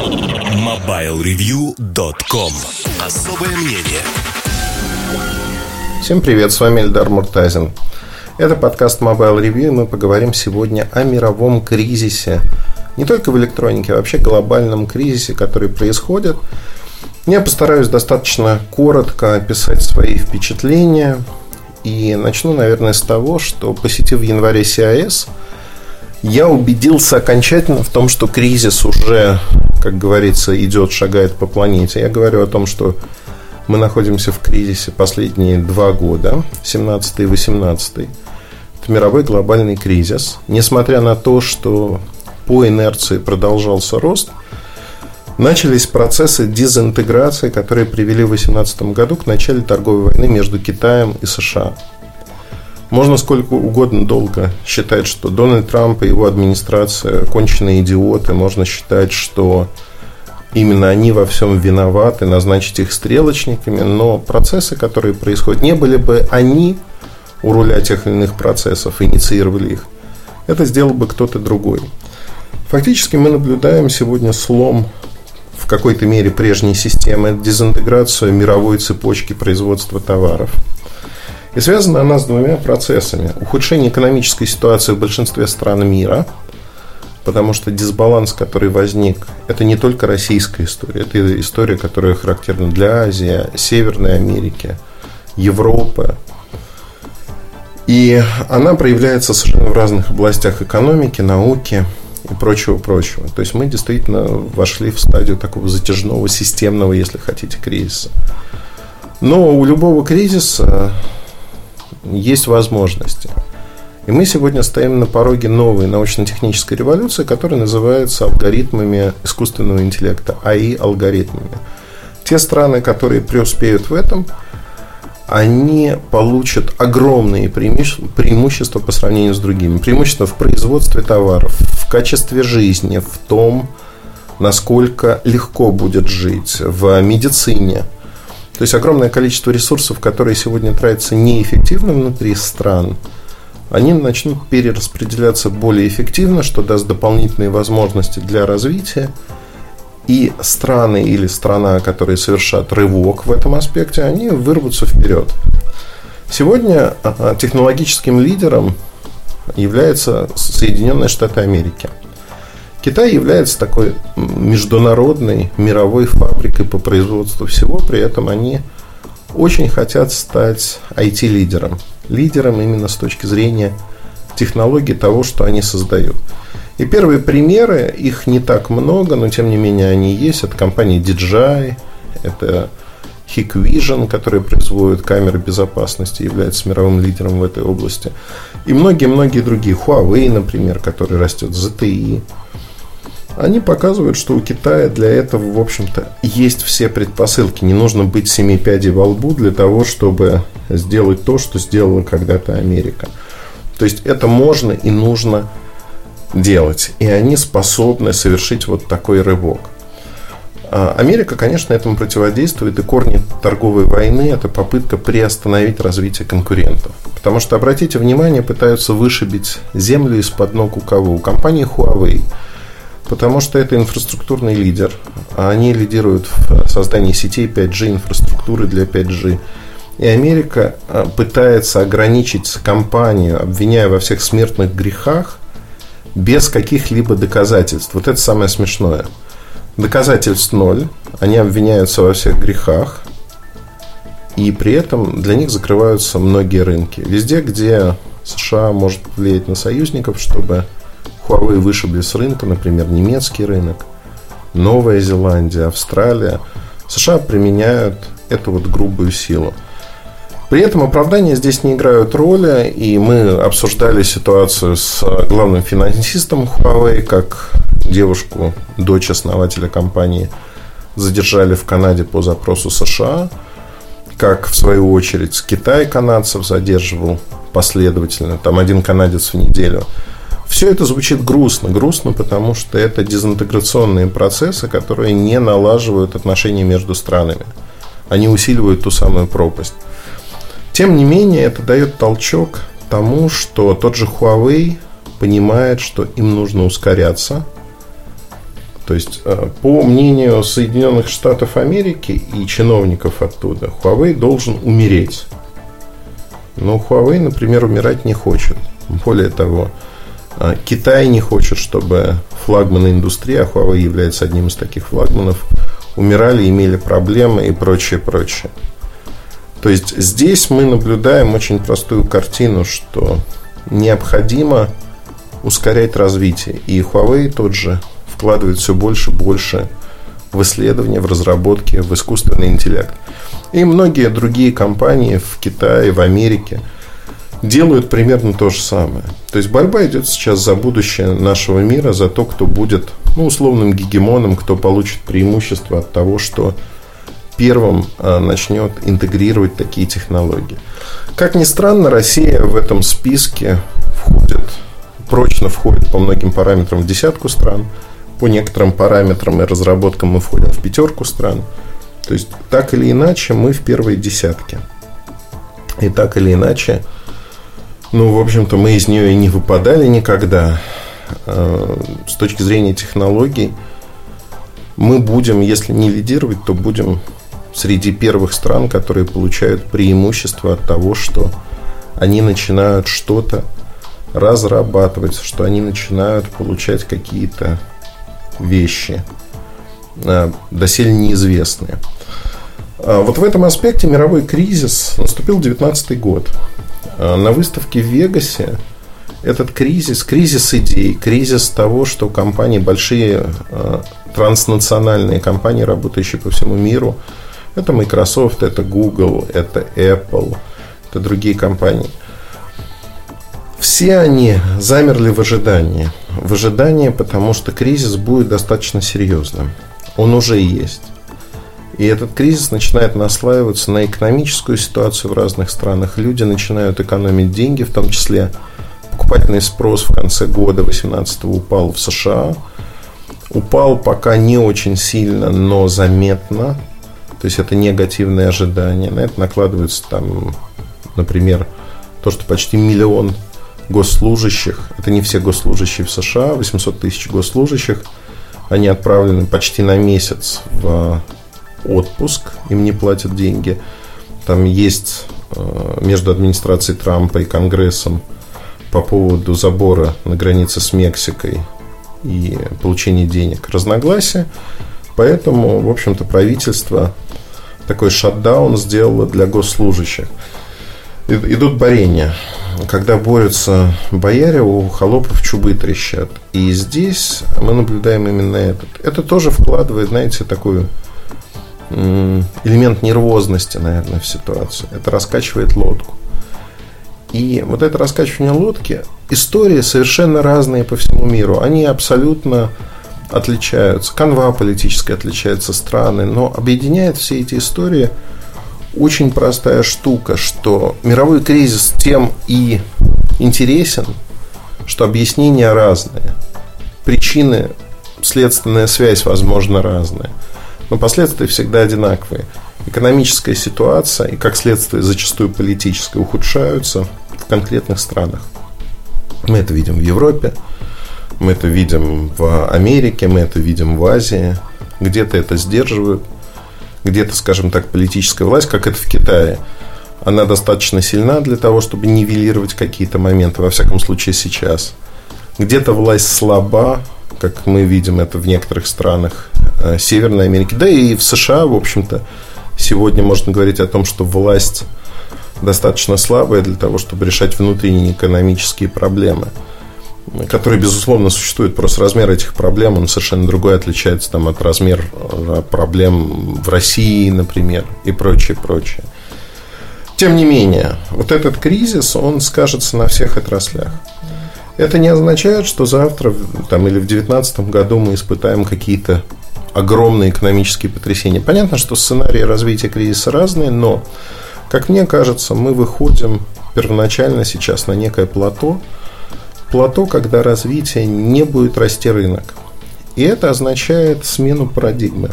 MobileReview.com Особое мнение Всем привет, с вами Эльдар Муртазин. Это подкаст Mobile Review, и мы поговорим сегодня о мировом кризисе. Не только в электронике, а вообще глобальном кризисе, который происходит. Я постараюсь достаточно коротко описать свои впечатления. И начну, наверное, с того, что посетив в январе CIS, я убедился окончательно в том, что кризис уже, как говорится, идет, шагает по планете. Я говорю о том, что мы находимся в кризисе последние два года, 17 и 18. Это мировой глобальный кризис. Несмотря на то, что по инерции продолжался рост, начались процессы дезинтеграции, которые привели в 2018 году к началу торговой войны между Китаем и США. Можно сколько угодно долго считать, что Дональд Трамп и его администрация конченые идиоты. Можно считать, что именно они во всем виноваты, назначить их стрелочниками. Но процессы, которые происходят, не были бы они у руля тех или иных процессов, инициировали их. Это сделал бы кто-то другой. Фактически мы наблюдаем сегодня слом в какой-то мере прежней системы, дезинтеграцию мировой цепочки производства товаров – и связана она с двумя процессами. Ухудшение экономической ситуации в большинстве стран мира, потому что дисбаланс, который возник, это не только российская история, это история, которая характерна для Азии, Северной Америки, Европы. И она проявляется совершенно в разных областях экономики, науки и прочего-прочего. То есть мы действительно вошли в стадию такого затяжного, системного, если хотите, кризиса. Но у любого кризиса есть возможности. И мы сегодня стоим на пороге новой научно-технической революции, которая называется алгоритмами искусственного интеллекта, АИ-алгоритмами. Те страны, которые преуспеют в этом, они получат огромные преимущества по сравнению с другими. Преимущества в производстве товаров, в качестве жизни, в том, насколько легко будет жить, в медицине – то есть огромное количество ресурсов, которые сегодня тратятся неэффективно внутри стран, они начнут перераспределяться более эффективно, что даст дополнительные возможности для развития. И страны или страна, которые совершат рывок в этом аспекте, они вырвутся вперед. Сегодня а, технологическим лидером является Соединенные Штаты Америки – Китай является такой международной мировой фабрикой по производству всего, при этом они очень хотят стать IT-лидером. Лидером именно с точки зрения технологий того, что они создают. И первые примеры, их не так много, но тем не менее они есть. Это компания DJI, это Hikvision, который производит камеры безопасности, является мировым лидером в этой области. И многие-многие другие. Huawei, например, который растет, ZTE они показывают, что у Китая для этого, в общем-то, есть все предпосылки. Не нужно быть семи пядей во лбу для того, чтобы сделать то, что сделала когда-то Америка. То есть это можно и нужно делать. И они способны совершить вот такой рывок. А Америка, конечно, этому противодействует, и корни торговой войны – это попытка приостановить развитие конкурентов. Потому что, обратите внимание, пытаются вышибить землю из-под ног у кого? У компании Huawei – Потому что это инфраструктурный лидер. А они лидируют в создании сетей 5G, инфраструктуры для 5G. И Америка а, пытается ограничить компанию, обвиняя во всех смертных грехах, без каких-либо доказательств. Вот это самое смешное. Доказательств ноль. Они обвиняются во всех грехах. И при этом для них закрываются многие рынки. Везде, где США может влиять на союзников, чтобы Huawei вышибли с рынка, например, немецкий рынок, Новая Зеландия, Австралия. США применяют эту вот грубую силу. При этом оправдания здесь не играют роли, и мы обсуждали ситуацию с главным финансистом Huawei, как девушку, дочь основателя компании, задержали в Канаде по запросу США, как в свою очередь Китай канадцев задерживал последовательно, там один канадец в неделю – все это звучит грустно. Грустно, потому что это дезинтеграционные процессы, которые не налаживают отношения между странами. Они усиливают ту самую пропасть. Тем не менее, это дает толчок тому, что тот же Huawei понимает, что им нужно ускоряться. То есть, э, по мнению Соединенных Штатов Америки и чиновников оттуда, Huawei должен умереть. Но Huawei, например, умирать не хочет. Более того, Китай не хочет, чтобы флагманы индустрии, а Huawei является одним из таких флагманов, умирали, имели проблемы и прочее, прочее. То есть здесь мы наблюдаем очень простую картину, что необходимо ускорять развитие. И Huawei тот же вкладывает все больше и больше в исследования, в разработки, в искусственный интеллект. И многие другие компании в Китае, в Америке делают примерно то же самое. То есть борьба идет сейчас за будущее нашего мира, за то, кто будет ну, условным гегемоном, кто получит преимущество от того, что первым а, начнет интегрировать такие технологии. Как ни странно, Россия в этом списке входит, прочно входит по многим параметрам в десятку стран. По некоторым параметрам и разработкам мы входим в пятерку стран. То есть, так или иначе, мы в первой десятке. И так или иначе, ну, в общем-то, мы из нее и не выпадали никогда. А, с точки зрения технологий, мы будем, если не лидировать, то будем среди первых стран, которые получают преимущество от того, что они начинают что-то разрабатывать, что они начинают получать какие-то вещи, а, доселе неизвестные. А, вот в этом аспекте мировой кризис наступил 19 год. А, на выставке в Вегасе этот кризис, кризис идей, кризис того, что компании, большие транснациональные компании, работающие по всему миру, это Microsoft, это Google, это Apple, это другие компании. Все они замерли в ожидании. В ожидании, потому что кризис будет достаточно серьезным. Он уже есть. И этот кризис начинает наслаиваться на экономическую ситуацию в разных странах. Люди начинают экономить деньги, в том числе покупательный спрос в конце года 2018 упал в США. Упал пока не очень сильно, но заметно. То есть это негативные ожидания. На это накладывается там, например, то, что почти миллион госслужащих, это не все госслужащие в США, 800 тысяч госслужащих, они отправлены почти на месяц в отпуск, им не платят деньги. Там есть э, между администрацией Трампа и Конгрессом по поводу забора на границе с Мексикой и получения денег разногласия. Поэтому, в общем-то, правительство такой шатдаун сделало для госслужащих. Идут борения. Когда борются бояре, у холопов чубы трещат. И здесь мы наблюдаем именно этот. Это тоже вкладывает, знаете, такой элемент нервозности, наверное, в ситуацию. Это раскачивает лодку. И вот это раскачивание лодки, истории совершенно разные по всему миру. Они абсолютно отличаются, канва политическая отличается, страны, но объединяет все эти истории очень простая штука, что мировой кризис тем и интересен, что объяснения разные, причины, следственная связь, возможно, разная, но последствия всегда одинаковые. Экономическая ситуация и, как следствие, зачастую политическая, ухудшаются в конкретных странах. Мы это видим в Европе, мы это видим в Америке, мы это видим в Азии. Где-то это сдерживают, где-то, скажем так, политическая власть, как это в Китае, она достаточно сильна для того, чтобы нивелировать какие-то моменты, во всяком случае сейчас. Где-то власть слаба, как мы видим это в некоторых странах э, Северной Америки, да и в США, в общем-то, сегодня можно говорить о том, что власть достаточно слабая для того, чтобы решать внутренние экономические проблемы который, безусловно, существует. Просто размер этих проблем, он совершенно другой, отличается там, от размера проблем в России, например, и прочее, прочее. Тем не менее, вот этот кризис, он скажется на всех отраслях. Это не означает, что завтра там, или в 2019 году мы испытаем какие-то огромные экономические потрясения. Понятно, что сценарии развития кризиса разные, но, как мне кажется, мы выходим первоначально сейчас на некое плато, плато, когда развитие не будет расти рынок. И это означает смену парадигмы.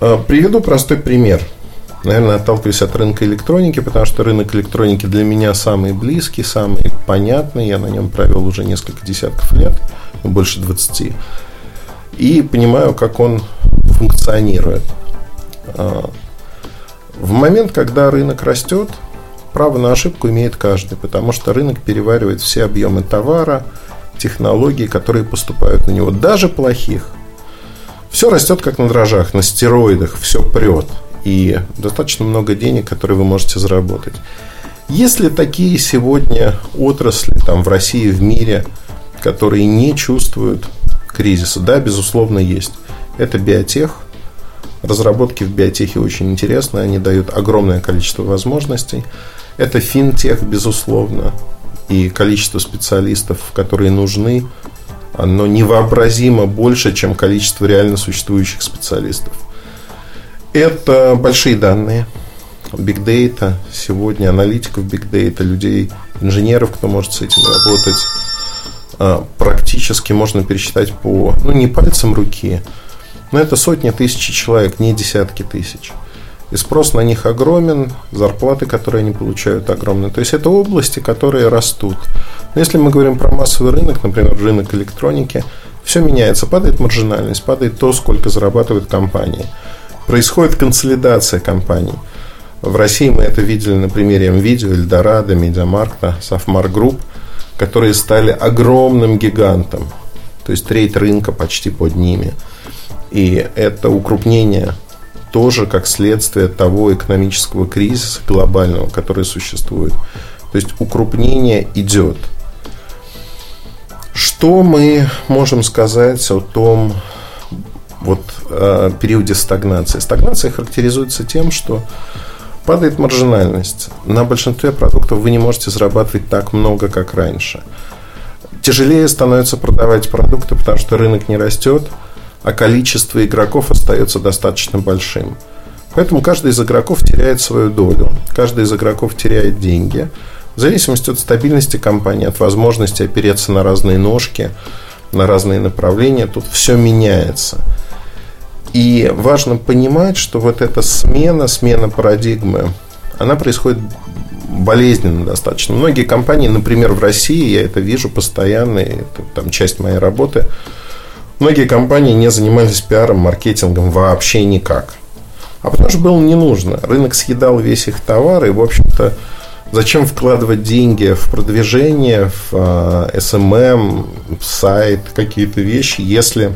А, приведу простой пример. Наверное, отталкиваюсь от рынка электроники, потому что рынок электроники для меня самый близкий, самый понятный. Я на нем провел уже несколько десятков лет, больше 20. и понимаю, как он функционирует. А, в момент, когда рынок растет, право на ошибку имеет каждый, потому что рынок переваривает все объемы товара, технологий, которые поступают на него, даже плохих. Все растет как на дрожжах, на стероидах, все прет. И достаточно много денег, которые вы можете заработать. Есть ли такие сегодня отрасли там, в России, в мире, которые не чувствуют кризиса? Да, безусловно, есть. Это биотех. Разработки в биотехе очень интересны, они дают огромное количество возможностей. Это финтех, безусловно, и количество специалистов, которые нужны, оно невообразимо больше, чем количество реально существующих специалистов. Это большие данные – Big Data сегодня, аналитиков Big Data, людей, инженеров, кто может с этим работать, а, практически можно пересчитать по, ну, не пальцем руки, но это сотни тысяч человек, не десятки тысяч. И спрос на них огромен, зарплаты, которые они получают, огромные. То есть это области, которые растут. Но если мы говорим про массовый рынок, например, рынок электроники, все меняется, падает маржинальность, падает то, сколько зарабатывают компании. Происходит консолидация компаний – в России мы это видели на примере МВидео, Эльдорадо, Медиамаркта, Сафмар Групп, которые стали огромным гигантом. То есть треть рынка почти под ними. И это укрупнение тоже как следствие того экономического кризиса глобального, который существует. То есть укрупнение идет. Что мы можем сказать о том вот, э, периоде стагнации? Стагнация характеризуется тем, что Падает маржинальность. На большинстве продуктов вы не можете зарабатывать так много, как раньше. Тяжелее становится продавать продукты, потому что рынок не растет, а количество игроков остается достаточно большим. Поэтому каждый из игроков теряет свою долю, каждый из игроков теряет деньги. В зависимости от стабильности компании, от возможности опереться на разные ножки, на разные направления, тут все меняется – и важно понимать, что вот эта смена, смена парадигмы, она происходит болезненно достаточно. Многие компании, например, в России, я это вижу постоянно, это там часть моей работы, многие компании не занимались пиаром, маркетингом вообще никак. А потому что было не нужно. Рынок съедал весь их товар, и, в общем-то, зачем вкладывать деньги в продвижение, в SMM, а, эм эм, в сайт, какие-то вещи, если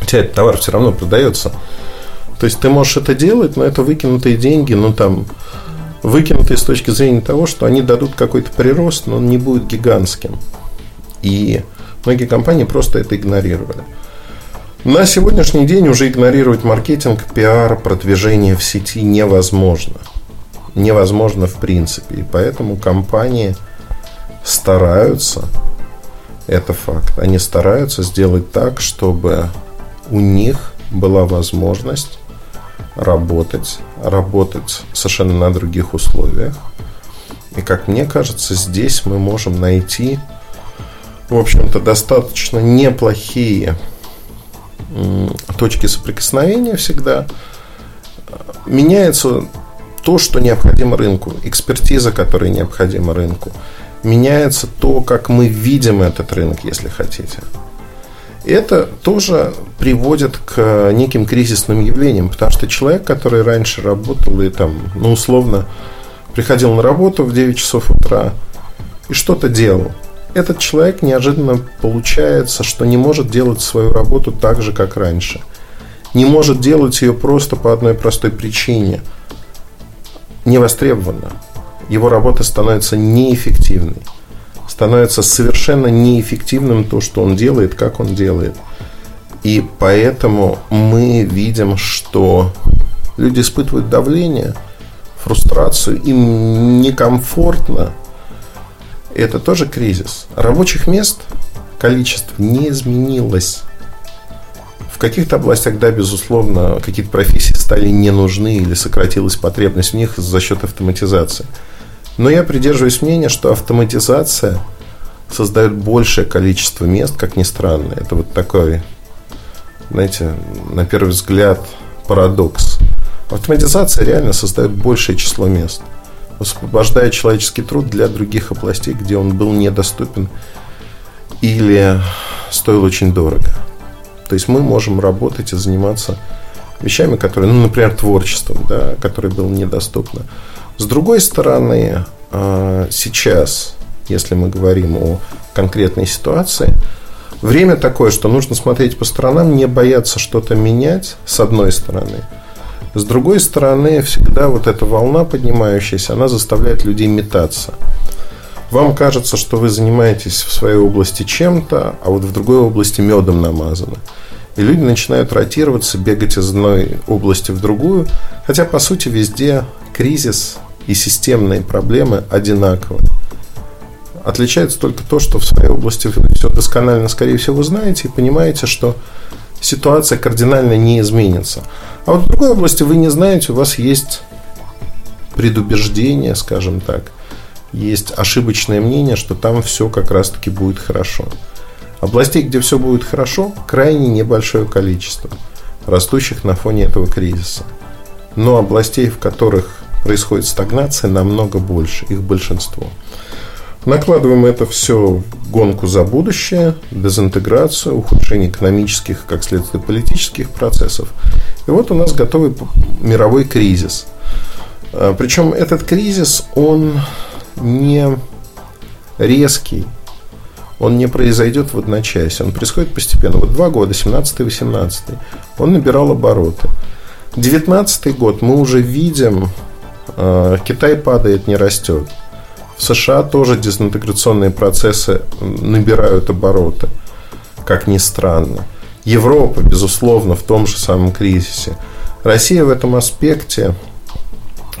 у тебя этот товар все равно продается. То есть ты можешь это делать, но это выкинутые деньги, ну там выкинутые с точки зрения того, что они дадут какой-то прирост, но он не будет гигантским. И многие компании просто это игнорировали. На сегодняшний день уже игнорировать маркетинг, пиар, продвижение в сети невозможно. Невозможно в принципе. И поэтому компании стараются, это факт, они стараются сделать так, чтобы у них была возможность работать, работать совершенно на других условиях. И как мне кажется, здесь мы можем найти, в общем-то, достаточно неплохие точки соприкосновения всегда. Меняется то, что необходимо рынку, экспертиза, которая необходима рынку. Меняется то, как мы видим этот рынок, если хотите это тоже приводит к неким кризисным явлениям, потому что человек, который раньше работал и там, ну, условно, приходил на работу в 9 часов утра и что-то делал, этот человек неожиданно получается, что не может делать свою работу так же, как раньше. Не может делать ее просто по одной простой причине. Не востребована. Его работа становится неэффективной становится совершенно неэффективным то, что он делает, как он делает. И поэтому мы видим, что люди испытывают давление, фрустрацию, им некомфортно. Это тоже кризис. Рабочих мест количество не изменилось. В каких-то областях, да, безусловно, какие-то профессии стали не нужны или сократилась потребность в них за счет автоматизации. Но я придерживаюсь мнения, что автоматизация создает большее количество мест, как ни странно. Это вот такой, знаете, на первый взгляд парадокс. Автоматизация реально создает большее число мест, освобождая человеческий труд для других областей, где он был недоступен или стоил очень дорого. То есть мы можем работать и заниматься вещами, которые, ну, например, творчеством, да, которое было недоступно. С другой стороны, а, сейчас, если мы говорим о конкретной ситуации, время такое, что нужно смотреть по сторонам, не бояться что-то менять, с одной стороны. С другой стороны, всегда вот эта волна поднимающаяся, она заставляет людей метаться. Вам кажется, что вы занимаетесь в своей области чем-то, а вот в другой области медом намазано. И люди начинают ротироваться, бегать из одной области в другую, хотя, по сути, везде кризис и системные проблемы одинаковы. Отличается только то, что в своей области вы все досконально, скорее всего, знаете и понимаете, что ситуация кардинально не изменится. А вот в другой области вы не знаете, у вас есть предубеждение, скажем так, есть ошибочное мнение, что там все как раз-таки будет хорошо. Областей, где все будет хорошо, крайне небольшое количество, растущих на фоне этого кризиса. Но областей, в которых происходит стагнация, намного больше, их большинство. Накладываем это все гонку за будущее, дезинтеграцию, ухудшение экономических, как следствие, политических процессов. И вот у нас готовый мировой кризис. А, Причем этот кризис, он не резкий, он не произойдет в одночасье, он происходит постепенно. Вот два года, 17-18, он набирал обороты. 19 год мы уже видим, Китай падает, не растет. В США тоже дезинтеграционные процессы набирают обороты, как ни странно. Европа, безусловно, в том же самом кризисе. Россия в этом аспекте,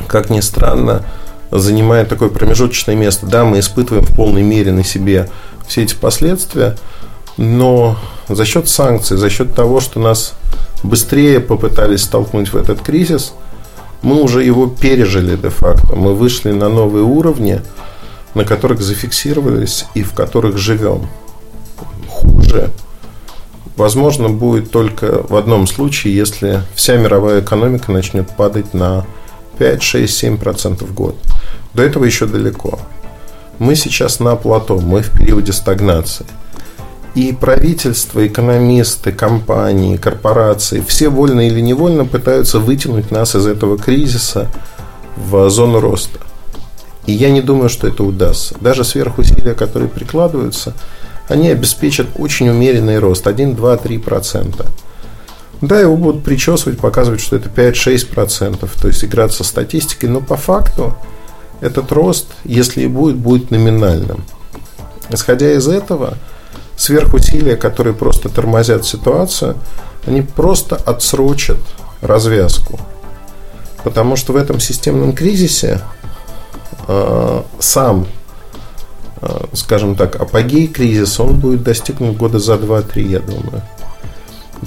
как ни странно, занимает такое промежуточное место. Да, мы испытываем в полной мере на себе все эти последствия, но за счет санкций, за счет того, что нас быстрее попытались столкнуть в этот кризис, мы уже его пережили де-факто. Мы вышли на новые уровни, на которых зафиксировались и в которых живем. Хуже, возможно, будет только в одном случае, если вся мировая экономика начнет падать на 5, 6, 7% в год. До этого еще далеко. Мы сейчас на плато, мы в периоде стагнации. И правительство, экономисты, компании, корпорации, все вольно или невольно пытаются вытянуть нас из этого кризиса в зону роста. И я не думаю, что это удастся. Даже сверхусилия, которые прикладываются, они обеспечат очень умеренный рост 1, 2, 3%. Да, его будут причесывать, показывать, что это 5-6%, то есть играть со статистикой, но по факту этот рост, если и будет, будет номинальным. Исходя из этого, сверхусилия, которые просто тормозят ситуацию, они просто отсрочат развязку. Потому что в этом системном кризисе э, сам, э, скажем так, апогей кризиса, он будет достигнут года за 2-3, я думаю.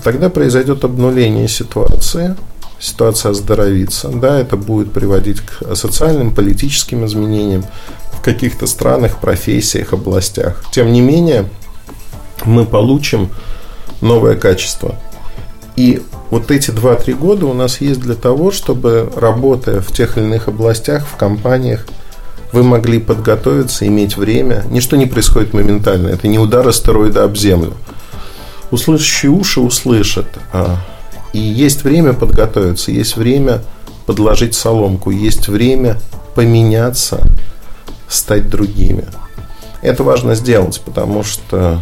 Тогда произойдет обнуление ситуации – ситуация оздоровится. Да, это будет приводить к социальным, политическим изменениям в каких-то странах, профессиях, областях. Тем не менее, мы получим новое качество. И вот эти 2-3 года у нас есть для того, чтобы, работая в тех или иных областях, в компаниях, вы могли подготовиться, иметь время. Ничто не происходит моментально. Это не удар астероида об Землю. Услышащие уши услышат. А и есть время подготовиться, есть время подложить соломку, есть время поменяться, стать другими. Это важно сделать, потому что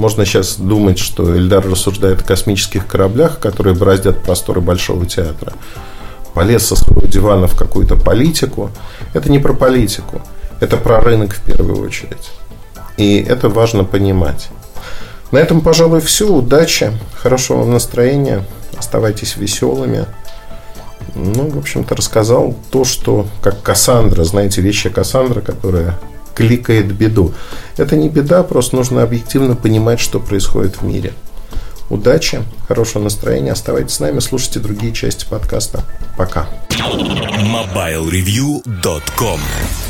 можно сейчас думать, что Эльдар рассуждает о космических кораблях, которые бороздят просторы Большого театра. Полез со своего дивана в какую-то политику. Это не про политику, это про рынок в первую очередь. И это важно понимать. На этом, пожалуй, все. Удачи, хорошего настроения. Оставайтесь веселыми. Ну, в общем-то, рассказал то, что как Кассандра, знаете, вещи Кассандра, которая кликает беду. Это не беда, просто нужно объективно понимать, что происходит в мире. Удачи, хорошего настроения. Оставайтесь с нами, слушайте другие части подкаста. Пока. MobileReview.com